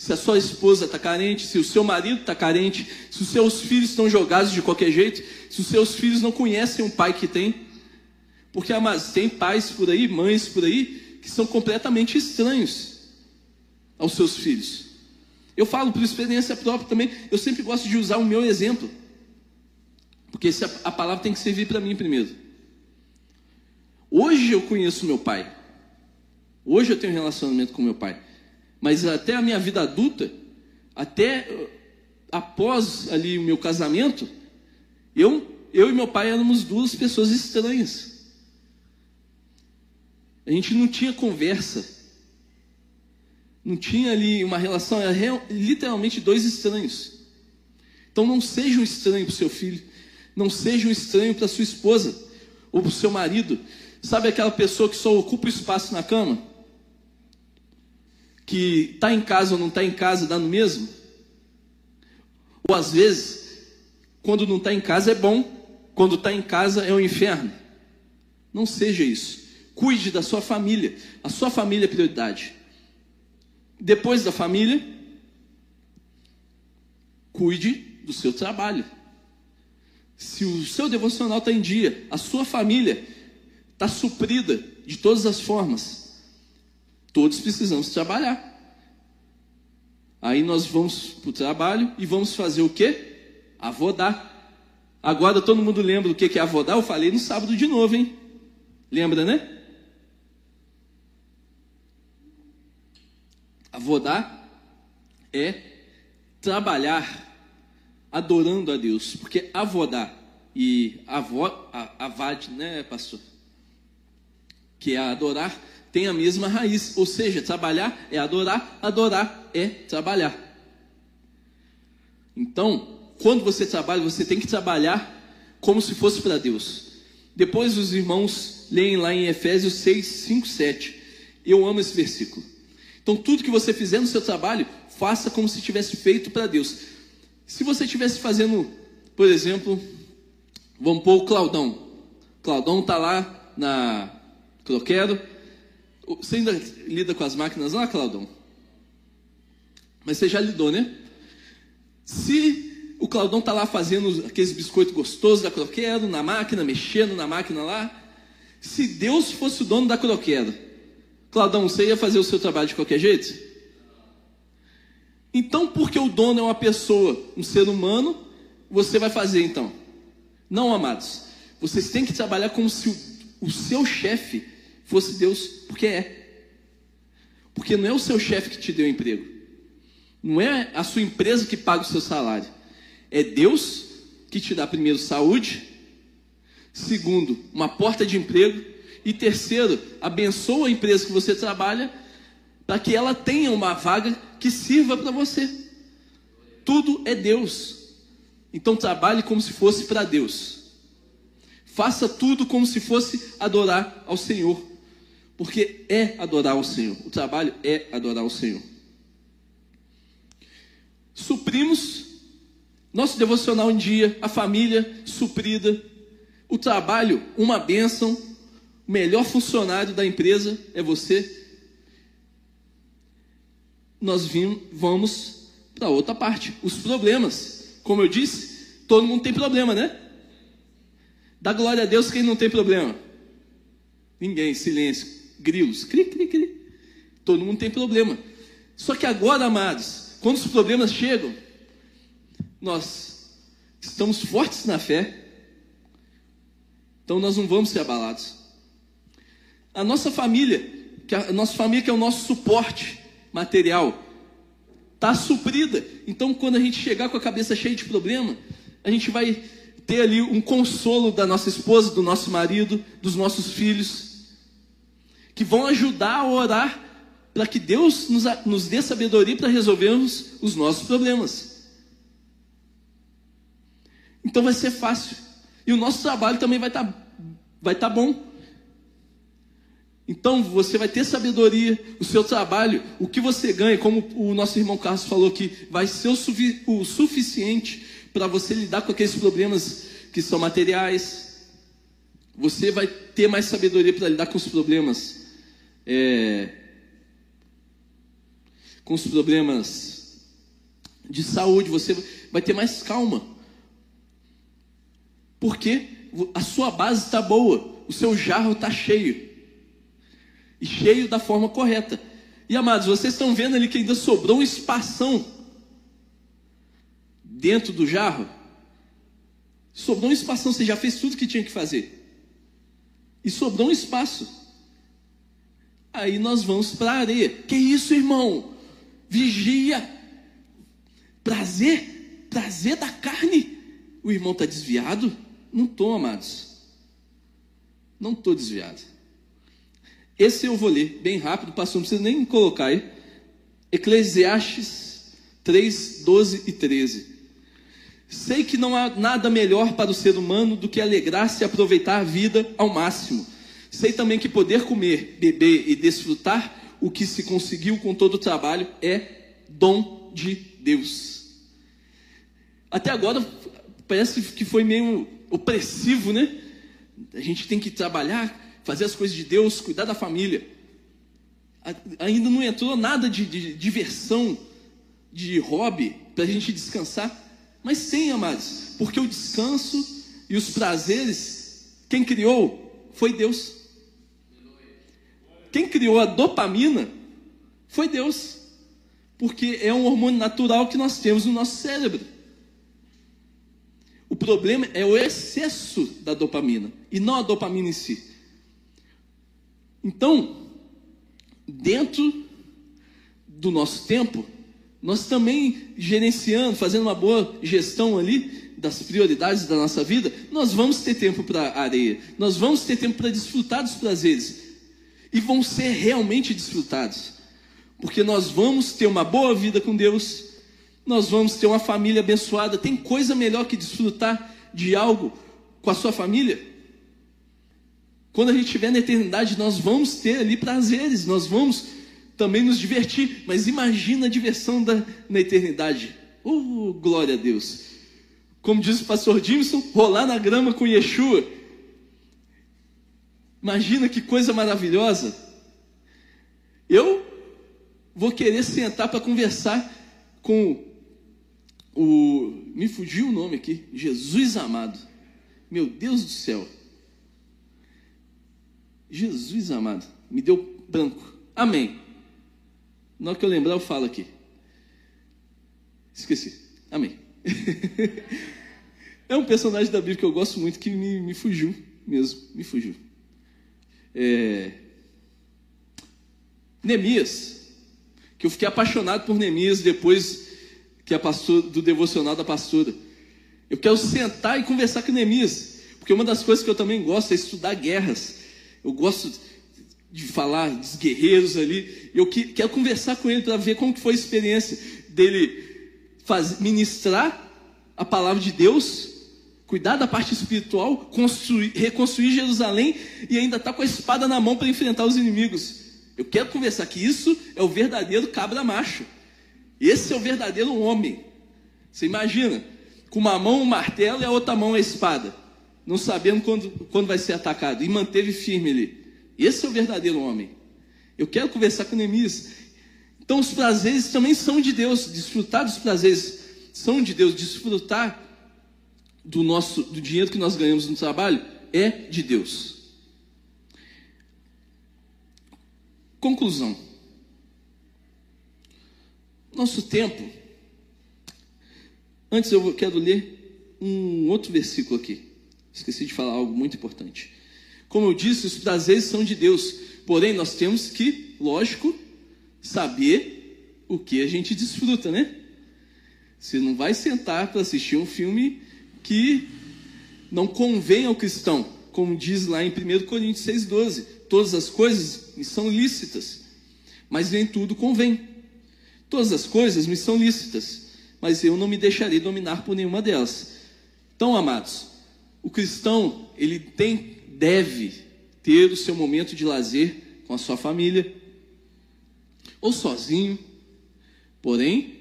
Se a sua esposa está carente, se o seu marido está carente, se os seus filhos estão jogados de qualquer jeito, se os seus filhos não conhecem o pai que tem. Porque mas, tem pais por aí, mães por aí, que são completamente estranhos aos seus filhos. Eu falo por experiência própria também, eu sempre gosto de usar o meu exemplo. Porque a palavra tem que servir para mim primeiro. Hoje eu conheço meu pai. Hoje eu tenho um relacionamento com meu pai. Mas até a minha vida adulta, até uh, após ali o meu casamento, eu, eu e meu pai éramos duas pessoas estranhas. A gente não tinha conversa. Não tinha ali uma relação, era real, literalmente dois estranhos. Então não seja um estranho para o seu filho, não seja um estranho para sua esposa ou para o seu marido. Sabe aquela pessoa que só ocupa espaço na cama? Que está em casa ou não está em casa, dá no mesmo? Ou às vezes, quando não está em casa é bom, quando está em casa é o um inferno. Não seja isso. Cuide da sua família. A sua família é prioridade. Depois da família, cuide do seu trabalho. Se o seu devocional está em dia, a sua família está suprida de todas as formas, todos precisamos trabalhar. Aí nós vamos para o trabalho e vamos fazer o quê? Avodar. Agora todo mundo lembra o que é avodar? Eu falei no sábado de novo, hein? Lembra, né? Avodar é trabalhar adorando a Deus, porque avodar e avod, avad, né, pastor? Que é adorar, tem a mesma raiz, ou seja, trabalhar é adorar, adorar é trabalhar. Então, quando você trabalha, você tem que trabalhar como se fosse para Deus. Depois os irmãos leem lá em Efésios 6, 5, 7. Eu amo esse versículo. Então, tudo que você fizer no seu trabalho, faça como se tivesse feito para Deus. Se você estivesse fazendo, por exemplo, vamos pôr o Claudão. Claudão está lá na Croquero. Você ainda lida com as máquinas lá, Claudão? Mas você já lidou, né? Se o Claudão está lá fazendo aqueles biscoitos gostosos da Croquero, na máquina, mexendo na máquina lá. Se Deus fosse o dono da Croquero, Claudão, você ia fazer o seu trabalho de qualquer jeito? Então, porque o dono é uma pessoa, um ser humano, você vai fazer então? Não, amados. Vocês têm que trabalhar como se o, o seu chefe fosse Deus, porque é. Porque não é o seu chefe que te deu emprego. Não é a sua empresa que paga o seu salário. É Deus que te dá primeiro saúde, segundo, uma porta de emprego e terceiro, abençoa a empresa que você trabalha para que ela tenha uma vaga que sirva para você. Tudo é Deus. Então trabalhe como se fosse para Deus. Faça tudo como se fosse adorar ao Senhor. Porque é adorar ao Senhor. O trabalho é adorar ao Senhor. Suprimos nosso devocional em dia, a família suprida, o trabalho, uma bênção. O melhor funcionário da empresa é você nós vim, vamos para outra parte. Os problemas. Como eu disse, todo mundo tem problema, né? Dá glória a Deus quem não tem problema. Ninguém, silêncio. Grilos. Cri, cri, cri. Todo mundo tem problema. Só que agora, amados, quando os problemas chegam, nós estamos fortes na fé. Então nós não vamos ser abalados. A nossa família, que a nossa família que é o nosso suporte, material está suprida. Então, quando a gente chegar com a cabeça cheia de problema, a gente vai ter ali um consolo da nossa esposa, do nosso marido, dos nossos filhos, que vão ajudar a orar para que Deus nos, nos dê sabedoria para resolvermos os nossos problemas. Então vai ser fácil. E o nosso trabalho também vai estar tá, vai tá bom. Então você vai ter sabedoria, o seu trabalho, o que você ganha, como o nosso irmão Carlos falou que vai ser o, sufi o suficiente para você lidar com aqueles problemas que são materiais. Você vai ter mais sabedoria para lidar com os problemas, é, com os problemas de saúde. Você vai ter mais calma, porque a sua base está boa, o seu jarro está cheio e cheio da forma correta. E amados, vocês estão vendo ali que ainda sobrou um espação dentro do jarro? Sobrou um espação, você já fez tudo que tinha que fazer. E sobrou um espaço. Aí nós vamos para a areia. Que isso, irmão? Vigia. Prazer, prazer da carne. O irmão está desviado? Não estou, amados. Não estou desviado. Esse eu vou ler bem rápido, pastor, não precisa nem colocar aí. Eclesiastes 3, 12 e 13. Sei que não há nada melhor para o ser humano do que alegrar-se e aproveitar a vida ao máximo. Sei também que poder comer, beber e desfrutar o que se conseguiu com todo o trabalho é dom de Deus. Até agora parece que foi meio opressivo, né? A gente tem que trabalhar, fazer as coisas de Deus, cuidar da família. Ainda não entrou nada de, de diversão, de hobby, para a gente descansar. Mas sim, amados, porque o descanso e os prazeres, quem criou foi Deus. Quem criou a dopamina foi Deus. Porque é um hormônio natural que nós temos no nosso cérebro. O problema é o excesso da dopamina e não a dopamina em si. Então, dentro do nosso tempo, nós também gerenciando, fazendo uma boa gestão ali das prioridades da nossa vida, nós vamos ter tempo para areia, nós vamos ter tempo para desfrutar dos prazeres e vão ser realmente desfrutados, porque nós vamos ter uma boa vida com Deus, nós vamos ter uma família abençoada. Tem coisa melhor que desfrutar de algo com a sua família? Quando a gente estiver na eternidade, nós vamos ter ali prazeres, nós vamos também nos divertir, mas imagina a diversão da, na eternidade. Oh, glória a Deus! Como diz o pastor Jimson, rolar na grama com Yeshua. Imagina que coisa maravilhosa. Eu vou querer sentar para conversar com o. Me fugiu o nome aqui. Jesus amado. Meu Deus do céu. Jesus amado. Me deu branco. Amém. Na hora que eu lembrar, eu falo aqui. Esqueci. Amém. é um personagem da Bíblia que eu gosto muito que me, me fugiu mesmo. Me fugiu. É... Neemias. Que eu fiquei apaixonado por Neemias depois que é pastor, do devocional da pastora. Eu quero sentar e conversar com Neemias. Porque uma das coisas que eu também gosto é estudar guerras. Eu gosto de falar dos guerreiros ali. Eu que, quero conversar com ele para ver como que foi a experiência dele faz, ministrar a palavra de Deus, cuidar da parte espiritual, construir, reconstruir Jerusalém e ainda estar tá com a espada na mão para enfrentar os inimigos. Eu quero conversar que isso é o verdadeiro cabra macho. Esse é o verdadeiro homem. Você imagina, com uma mão um martelo e a outra mão a espada, não sabendo quando, quando vai ser atacado, e manteve firme ali. Esse é o verdadeiro homem. Eu quero conversar com Neemias. Então, os prazeres também são de Deus. Desfrutar dos prazeres são de Deus. Desfrutar do nosso do dinheiro que nós ganhamos no trabalho é de Deus. Conclusão. Nosso tempo. Antes eu quero ler um outro versículo aqui. Esqueci de falar algo muito importante. Como eu disse, os prazeres são de Deus. Porém, nós temos que, lógico, saber o que a gente desfruta, né? Você não vai sentar para assistir um filme que não convém ao cristão, como diz lá em 1 Coríntios 6,12. Todas as coisas me são lícitas, mas nem tudo convém. Todas as coisas me são lícitas, mas eu não me deixarei dominar por nenhuma delas. Então, amados, o cristão, ele tem deve ter o seu momento de lazer com a sua família, ou sozinho, porém,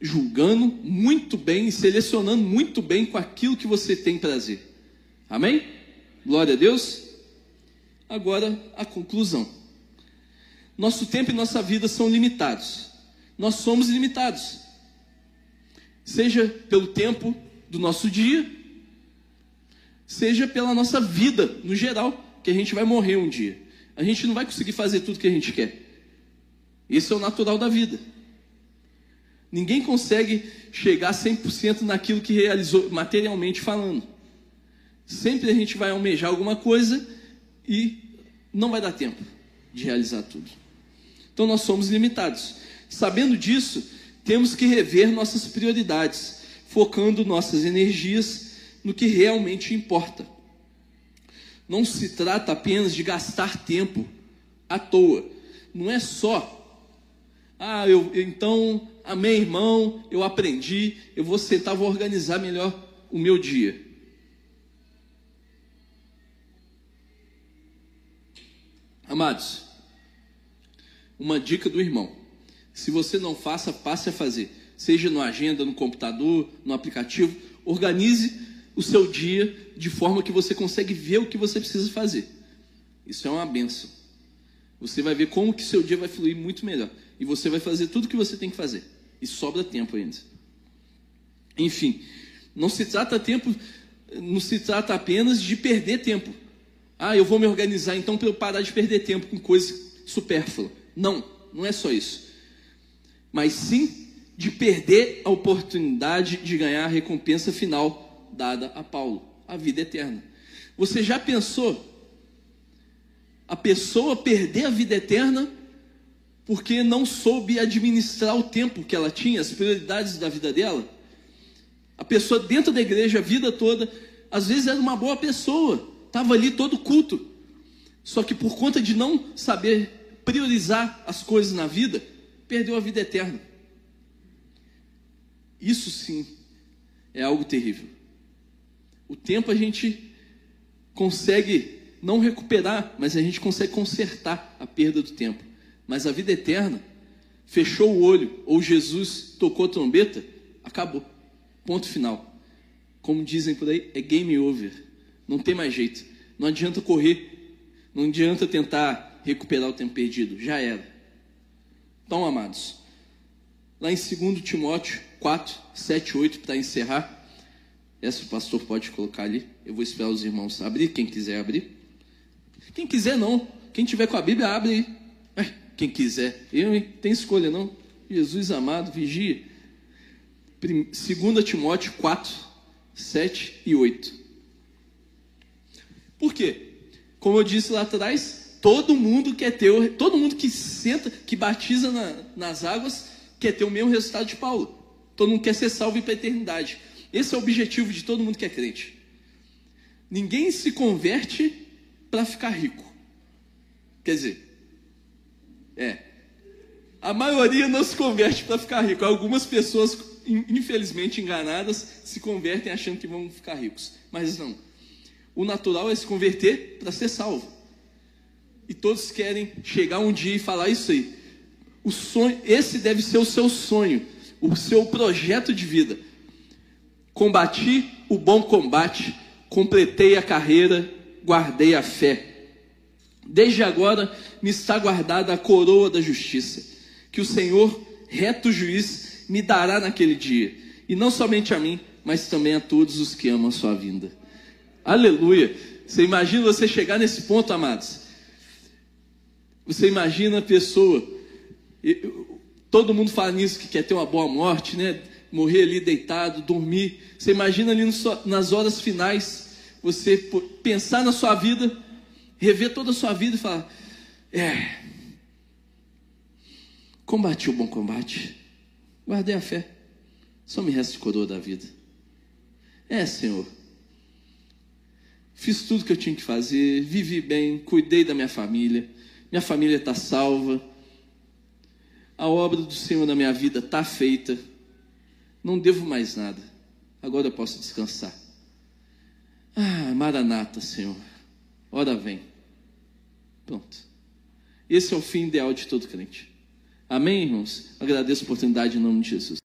julgando muito bem e selecionando muito bem com aquilo que você tem prazer. Amém? Glória a Deus. Agora, a conclusão. Nosso tempo e nossa vida são limitados. Nós somos limitados. Seja pelo tempo do nosso dia, seja pela nossa vida no geral, que a gente vai morrer um dia. A gente não vai conseguir fazer tudo que a gente quer. Esse é o natural da vida. Ninguém consegue chegar 100% naquilo que realizou, materialmente falando. Sempre a gente vai almejar alguma coisa e não vai dar tempo de realizar tudo. Então nós somos limitados. Sabendo disso, temos que rever nossas prioridades, focando nossas energias no que realmente importa. Não se trata apenas de gastar tempo à toa. Não é só, ah, eu, então, amém, irmão, eu aprendi, eu vou sentar, vou organizar melhor o meu dia. Amados, uma dica do irmão. Se você não faça, passe a fazer. Seja no agenda, no computador, no aplicativo, organize o seu dia de forma que você consegue ver o que você precisa fazer. Isso é uma benção. Você vai ver como que seu dia vai fluir muito melhor. E você vai fazer tudo o que você tem que fazer. E sobra tempo ainda. Enfim, não se trata tempo, não se trata apenas de perder tempo. Ah, eu vou me organizar então para eu parar de perder tempo com coisa supérflua. Não, não é só isso. Mas sim de perder a oportunidade de ganhar a recompensa final dada a Paulo, a vida eterna. Você já pensou a pessoa perder a vida eterna porque não soube administrar o tempo que ela tinha, as prioridades da vida dela? A pessoa dentro da igreja a vida toda, às vezes era uma boa pessoa, estava ali todo culto, só que por conta de não saber priorizar as coisas na vida, perdeu a vida eterna. Isso sim é algo terrível. O tempo a gente consegue não recuperar, mas a gente consegue consertar a perda do tempo. Mas a vida eterna, fechou o olho, ou Jesus tocou a trombeta, acabou. Ponto final. Como dizem por aí, é game over. Não tem mais jeito. Não adianta correr. Não adianta tentar recuperar o tempo perdido. Já era. Então, amados, lá em 2 Timóteo 4, 7, 8, para encerrar. Essa o pastor pode colocar ali. Eu vou esperar os irmãos abrir, quem quiser abrir. Quem quiser não. Quem tiver com a Bíblia, abre aí. Quem quiser. Eu, hein? Tem escolha não. Jesus amado, vigia. 2 Timóteo 4, 7 e 8. Por quê? Como eu disse lá atrás, todo mundo quer ter, todo mundo que senta, que batiza na, nas águas, quer ter o mesmo resultado de Paulo. Todo mundo quer ser salvo para a eternidade. Esse é o objetivo de todo mundo que é crente. Ninguém se converte para ficar rico. Quer dizer, é. A maioria não se converte para ficar rico. Algumas pessoas, infelizmente enganadas, se convertem achando que vão ficar ricos. Mas não. O natural é se converter para ser salvo. E todos querem chegar um dia e falar isso aí. O sonho, esse deve ser o seu sonho, o seu projeto de vida. Combati o bom combate, completei a carreira, guardei a fé. Desde agora me está guardada a coroa da justiça, que o Senhor, reto juiz, me dará naquele dia, e não somente a mim, mas também a todos os que amam a sua vinda. Aleluia! Você imagina você chegar nesse ponto, amados? Você imagina a pessoa, todo mundo fala nisso, que quer ter uma boa morte, né? morrer ali deitado, dormir. Você imagina ali nas horas finais, você pensar na sua vida, rever toda a sua vida e falar: É, combati o bom combate, guardei a fé, só me resta coroa da vida. É, Senhor, fiz tudo que eu tinha que fazer, vivi bem, cuidei da minha família, minha família está salva, a obra do Senhor na minha vida está feita não devo mais nada. Agora eu posso descansar. Ah, Maranata, Senhor. Ora vem. Pronto. Esse é o fim ideal de todo crente. Amém, irmãos? Agradeço a oportunidade em nome de Jesus.